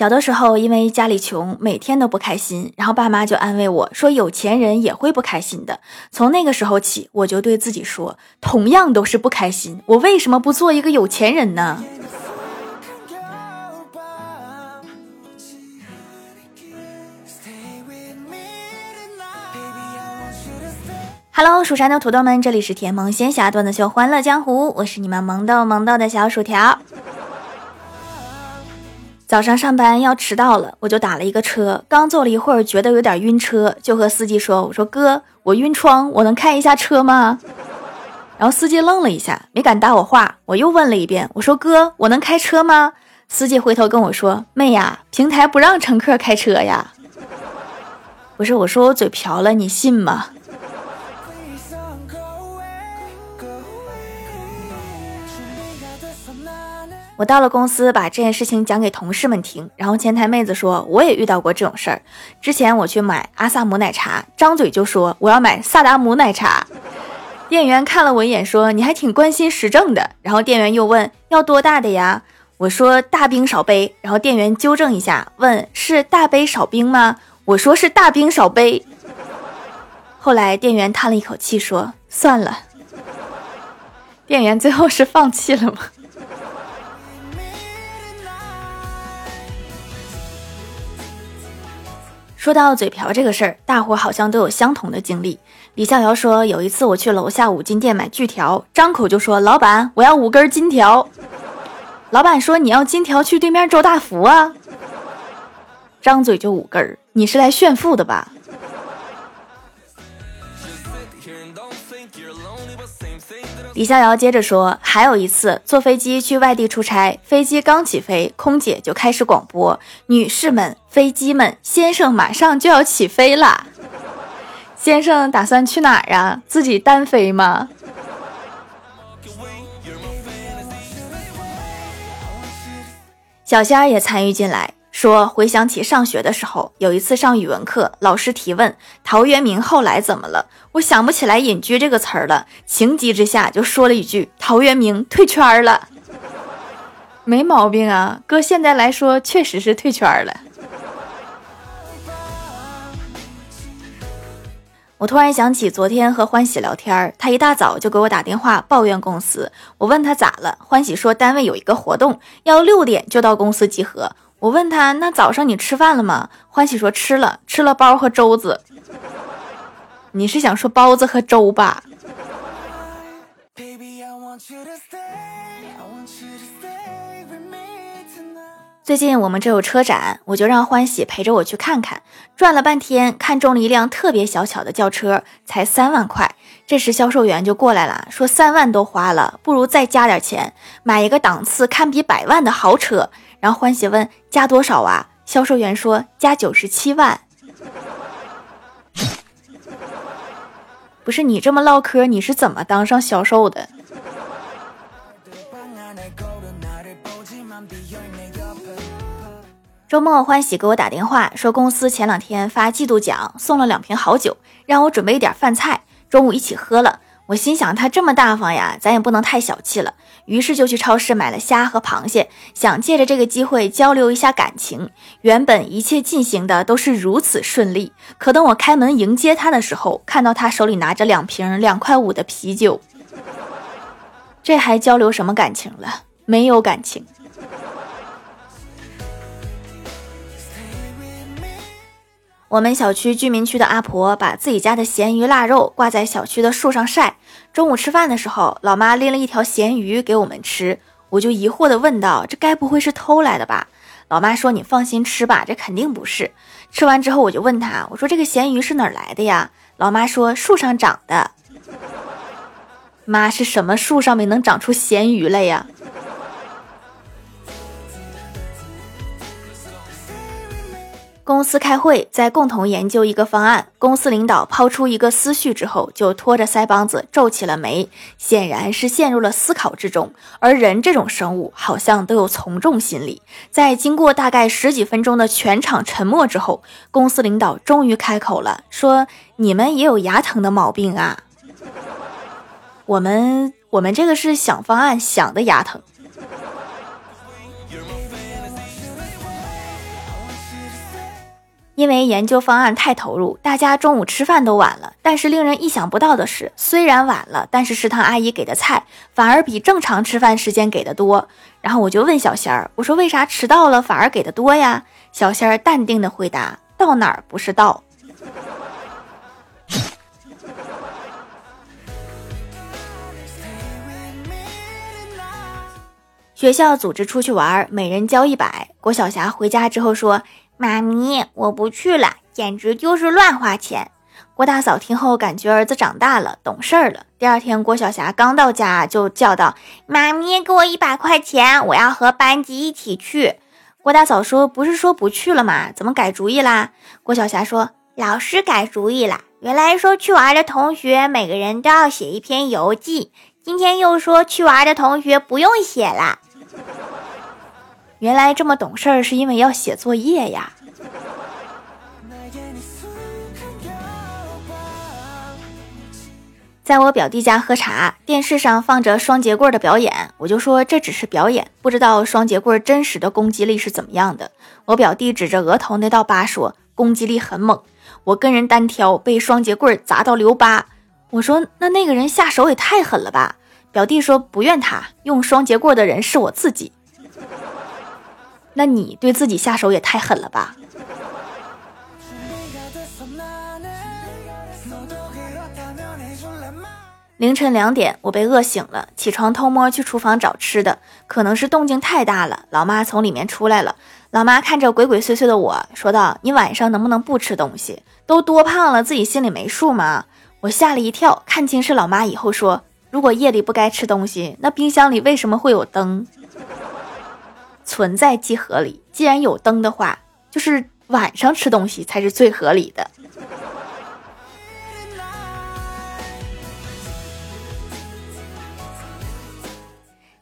小的时候，因为家里穷，每天都不开心，然后爸妈就安慰我说：“有钱人也会不开心的。”从那个时候起，我就对自己说：“同样都是不开心，我为什么不做一个有钱人呢？” Hello，蜀山的土豆们，这里是甜萌仙侠段子秀《欢乐江湖》，我是你们萌豆萌豆的小薯条。早上上班要迟到了，我就打了一个车。刚坐了一会儿，觉得有点晕车，就和司机说：“我说哥，我晕窗，我能开一下车吗？”然后司机愣了一下，没敢搭我话。我又问了一遍：“我说哥，我能开车吗？”司机回头跟我说：“妹呀，平台不让乘客开车呀。”不是我说我嘴瓢了，你信吗？我到了公司，把这件事情讲给同事们听，然后前台妹子说我也遇到过这种事儿。之前我去买阿萨姆奶茶，张嘴就说我要买萨达姆奶茶，店员看了我一眼说你还挺关心时政的。然后店员又问要多大的呀？我说大冰少杯。然后店员纠正一下，问是大杯少冰吗？我说是大冰少杯。后来店员叹了一口气说算了。店员最后是放弃了吗？说到嘴瓢这个事儿，大伙好像都有相同的经历。李逍遥说，有一次我去楼下五金店买锯条，张口就说：“老板，我要五根金条。”老板说：“你要金条，去对面周大福啊。”张嘴就五根儿，你是来炫富的吧？李逍遥接着说：“还有一次坐飞机去外地出差，飞机刚起飞，空姐就开始广播：‘女士们，飞机们，先生马上就要起飞了。’先生打算去哪儿啊？自己单飞吗？”小仙儿也参与进来。说回想起上学的时候，有一次上语文课，老师提问陶渊明后来怎么了？我想不起来隐居这个词儿了，情急之下就说了一句陶渊明退圈了，没毛病啊，搁现在来说确实是退圈了。我突然想起昨天和欢喜聊天，他一大早就给我打电话抱怨公司，我问他咋了，欢喜说单位有一个活动，要六点就到公司集合。我问他：“那早上你吃饭了吗？”欢喜说：“吃了，吃了包和粥子。”你是想说包子和粥吧？最近我们这有车展，我就让欢喜陪着我去看看。转了半天，看中了一辆特别小巧的轿车，才三万块。这时销售员就过来了，说：“三万都花了，不如再加点钱，买一个档次堪比百万的豪车。”然后欢喜问加多少啊？销售员说加九十七万。不是你这么唠嗑，你是怎么当上销售的？周末欢喜给我打电话说，公司前两天发季度奖，送了两瓶好酒，让我准备一点饭菜，中午一起喝了。我心想他这么大方呀，咱也不能太小气了。于是就去超市买了虾和螃蟹，想借着这个机会交流一下感情。原本一切进行的都是如此顺利，可等我开门迎接他的时候，看到他手里拿着两瓶两块五的啤酒，这还交流什么感情了？没有感情。我们小区居民区的阿婆把自己家的咸鱼腊肉挂在小区的树上晒。中午吃饭的时候，老妈拎了一条咸鱼给我们吃，我就疑惑地问道：“这该不会是偷来的吧？”老妈说：“你放心吃吧，这肯定不是。”吃完之后，我就问他：“我说这个咸鱼是哪儿来的呀？”老妈说：“树上长的。”妈是什么树上面能长出咸鱼来呀？公司开会，在共同研究一个方案。公司领导抛出一个思绪之后，就拖着腮帮子皱起了眉，显然是陷入了思考之中。而人这种生物，好像都有从众心理。在经过大概十几分钟的全场沉默之后，公司领导终于开口了，说：“你们也有牙疼的毛病啊？我们，我们这个是想方案想的牙疼。”因为研究方案太投入，大家中午吃饭都晚了。但是令人意想不到的是，虽然晚了，但是食堂阿姨给的菜反而比正常吃饭时间给的多。然后我就问小仙儿，我说为啥迟到了反而给的多呀？小仙儿淡定的回答：到哪儿不是到？学校组织出去玩，每人交一百。郭晓霞回家之后说：“妈咪，我不去了，简直就是乱花钱。”郭大嫂听后感觉儿子长大了，懂事儿了。第二天，郭晓霞刚到家就叫道：“妈咪，给我一百块钱，我要和班级一起去。”郭大嫂说：“不是说不去了吗？怎么改主意啦？”郭晓霞说：“老师改主意了，原来说去玩的同学每个人都要写一篇游记，今天又说去玩的同学不用写了。”原来这么懂事儿，是因为要写作业呀。在我表弟家喝茶，电视上放着双节棍的表演，我就说这只是表演，不知道双节棍真实的攻击力是怎么样的。我表弟指着额头那道疤说，攻击力很猛，我跟人单挑被双节棍砸到留疤。我说那那个人下手也太狠了吧？表弟说不怨他，用双节棍的人是我自己。那你对自己下手也太狠了吧！凌晨两点，我被饿醒了，起床偷摸去厨房找吃的，可能是动静太大了，老妈从里面出来了。老妈看着鬼鬼祟祟的我说道：“你晚上能不能不吃东西？都多胖了，自己心里没数吗？”我吓了一跳，看清是老妈以后说：“如果夜里不该吃东西，那冰箱里为什么会有灯？”存在即合理，既然有灯的话，就是晚上吃东西才是最合理的。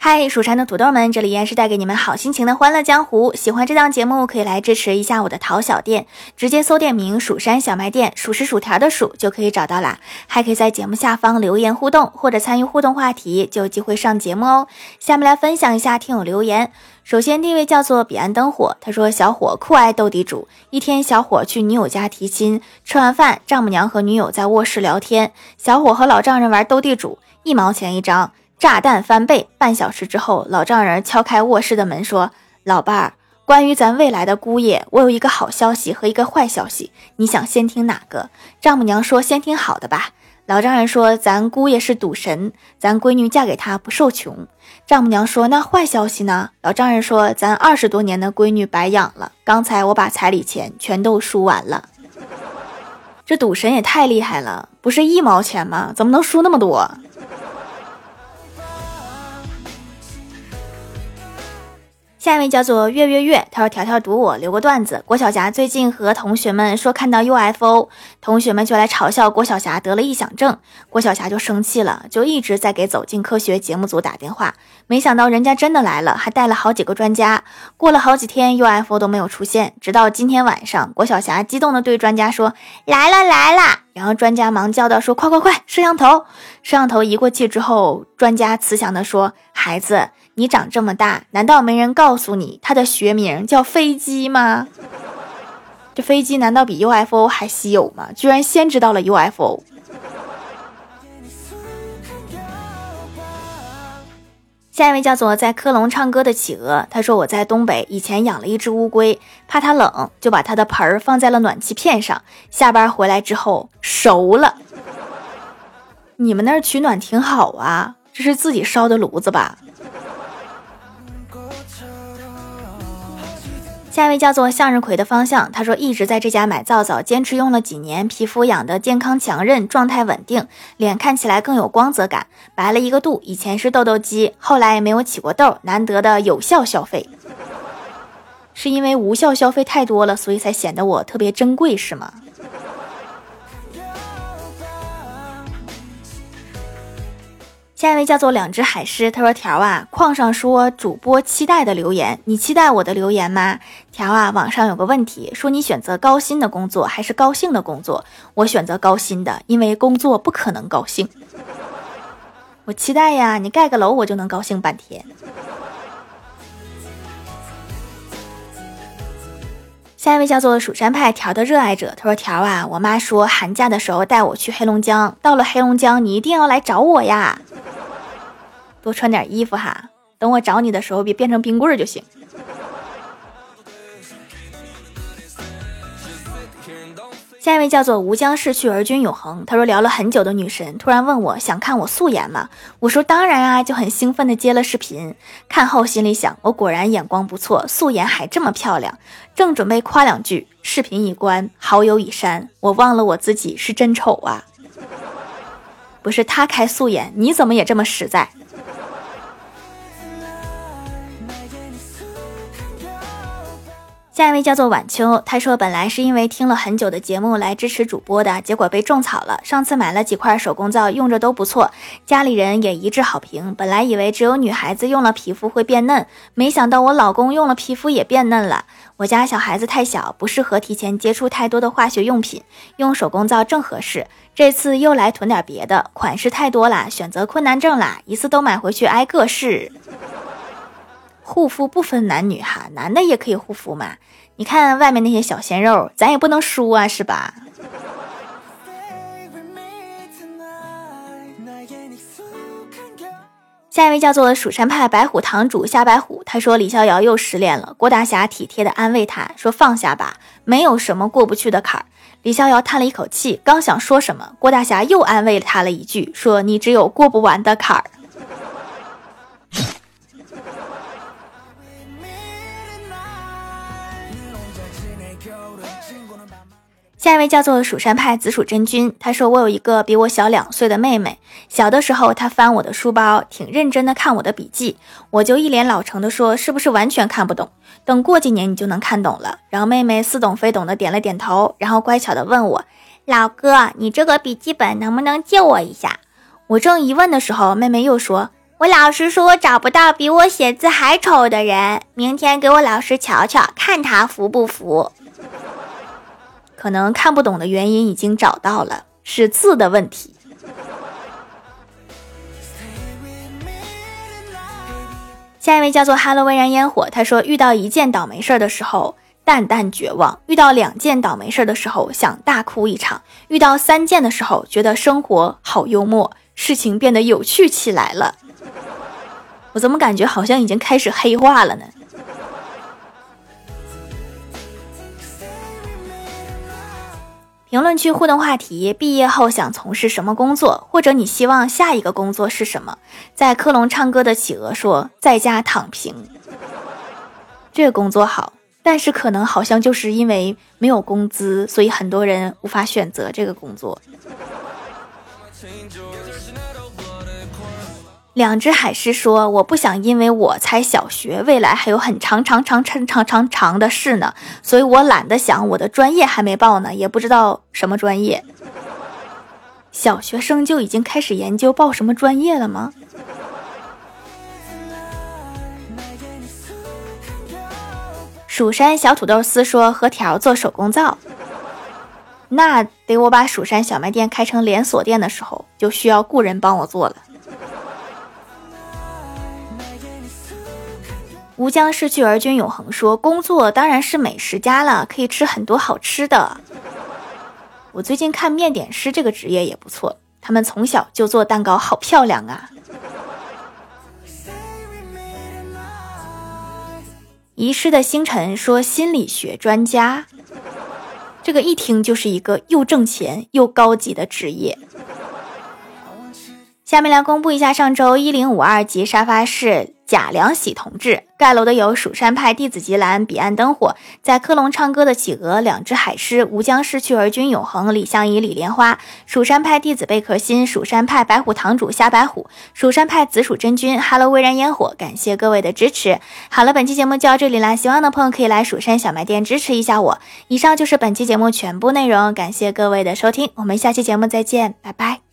嗨，蜀山的土豆们，这里依然是带给你们好心情的欢乐江湖。喜欢这档节目，可以来支持一下我的淘小店，直接搜店名“蜀山小卖店”，数是薯条的数就可以找到啦。还可以在节目下方留言互动，或者参与互动话题，就有机会上节目哦。下面来分享一下听友留言。首先第一位叫做彼岸灯火，他说：“小伙酷爱斗地主。一天，小伙去女友家提亲，吃完饭，丈母娘和女友在卧室聊天，小伙和老丈人玩斗地主，一毛钱一张。”炸弹翻倍！半小时之后，老丈人敲开卧室的门说：“老伴儿，关于咱未来的姑爷，我有一个好消息和一个坏消息，你想先听哪个？”丈母娘说：“先听好的吧。”老丈人说：“咱姑爷是赌神，咱闺女嫁给他不受穷。”丈母娘说：“那坏消息呢？”老丈人说：“咱二十多年的闺女白养了，刚才我把彩礼钱全都输完了。”这赌神也太厉害了，不是一毛钱吗？怎么能输那么多？下一位叫做月月月，他说：“条条读我留个段子。郭晓霞最近和同学们说看到 UFO，同学们就来嘲笑郭晓霞得了臆想症。郭晓霞就生气了，就一直在给走进科学节目组打电话。没想到人家真的来了，还带了好几个专家。过了好几天，UFO 都没有出现，直到今天晚上，郭晓霞激动地对专家说：来了来了。然后专家忙叫道：说快快快，摄像头！摄像头移过去之后，专家慈祥地说：孩子。”你长这么大，难道没人告诉你它的学名叫飞机吗？这飞机难道比 UFO 还稀有吗？居然先知道了 UFO。下一位叫做在科隆唱歌的企鹅，他说我在东北以前养了一只乌龟，怕它冷，就把它的盆儿放在了暖气片上，下班回来之后熟了。你们那儿取暖挺好啊，这是自己烧的炉子吧？下一位叫做向日葵的方向，他说一直在这家买皂皂，坚持用了几年，皮肤养得健康强韧，状态稳定，脸看起来更有光泽感，白了一个度。以前是痘痘肌，后来也没有起过痘，难得的有效消费。是因为无效消费太多了，所以才显得我特别珍贵，是吗？下一位叫做两只海狮，他说：“条啊，矿上说主播期待的留言，你期待我的留言吗？条啊，网上有个问题，说你选择高薪的工作还是高兴的工作？我选择高薪的，因为工作不可能高兴。我期待呀，你盖个楼，我就能高兴半天。”下一位叫做蜀山派条的热爱者，他说：“条啊，我妈说寒假的时候带我去黑龙江，到了黑龙江你一定要来找我呀，多穿点衣服哈，等我找你的时候别变成冰棍儿就行。”下一位叫做吴江逝去而君永恒。他说聊了很久的女神突然问我想看我素颜吗？我说当然啊，就很兴奋的接了视频。看后心里想，我果然眼光不错，素颜还这么漂亮。正准备夸两句，视频已关，好友已删，我忘了我自己是真丑啊！不是他开素颜，你怎么也这么实在？下一位叫做晚秋，他说本来是因为听了很久的节目来支持主播的，结果被种草了。上次买了几块手工皂，用着都不错，家里人也一致好评。本来以为只有女孩子用了皮肤会变嫩，没想到我老公用了皮肤也变嫩了。我家小孩子太小，不适合提前接触太多的化学用品，用手工皂正合适。这次又来囤点别的，款式太多了，选择困难症啦，一次都买回去挨个试。护肤不分男女哈，男的也可以护肤嘛。你看外面那些小鲜肉，咱也不能输啊，是吧？下一位叫做蜀山派白虎堂主夏白虎，他说李逍遥又失恋了。郭大侠体贴的安慰他说：“放下吧，没有什么过不去的坎儿。”李逍遥叹了一口气，刚想说什么，郭大侠又安慰了他了一句，说：“你只有过不完的坎儿。”下一位叫做蜀山派紫薯真君，他说我有一个比我小两岁的妹妹，小的时候她翻我的书包，挺认真的看我的笔记，我就一脸老成的说是不是完全看不懂？等过几年你就能看懂了。然后妹妹似懂非懂的点了点头，然后乖巧的问我，老哥，你这个笔记本能不能借我一下？我正疑问的时候，妹妹又说，我老师说我找不到比我写字还丑的人，明天给我老师瞧瞧，看他服不服。可能看不懂的原因已经找到了，是字的问题。下一位叫做哈喽微燃烟火，他说遇到一件倒霉事儿的时候淡淡绝望，遇到两件倒霉事儿的时候想大哭一场，遇到三件的时候觉得生活好幽默，事情变得有趣起来了。我怎么感觉好像已经开始黑化了呢？评论区互动话题：毕业后想从事什么工作？或者你希望下一个工作是什么？在克隆唱歌的企鹅说：“在家躺平。”这个工作好，但是可能好像就是因为没有工资，所以很多人无法选择这个工作。两只海狮说：“我不想因为我才小学，未来还有很长长长长长长长的事呢，所以我懒得想。我的专业还没报呢，也不知道什么专业。小学生就已经开始研究报什么专业了吗？”蜀山小土豆丝说：“和条做手工皂，那得我把蜀山小卖店开成连锁店的时候，就需要雇人帮我做了。”吴江逝去而君永恒说：“工作当然是美食家了，可以吃很多好吃的。我最近看面点师这个职业也不错，他们从小就做蛋糕，好漂亮啊。”遗失的星辰说：“心理学专家，这个一听就是一个又挣钱又高级的职业。”下面来公布一下上周一零五二级沙发是贾良喜同志。盖楼的有蜀山派弟子吉兰、彼岸灯火，在科隆唱歌的企鹅、两只海狮、吾将逝去而君永恒、李相夷、李莲花，蜀山派弟子贝壳心，蜀山派白虎堂主虾白虎，蜀山派紫薯真君，Hello 微燃烟火，感谢各位的支持。好了，本期节目就到这里啦，喜欢的朋友可以来蜀山小卖店支持一下我。以上就是本期节目全部内容，感谢各位的收听，我们下期节目再见，拜拜。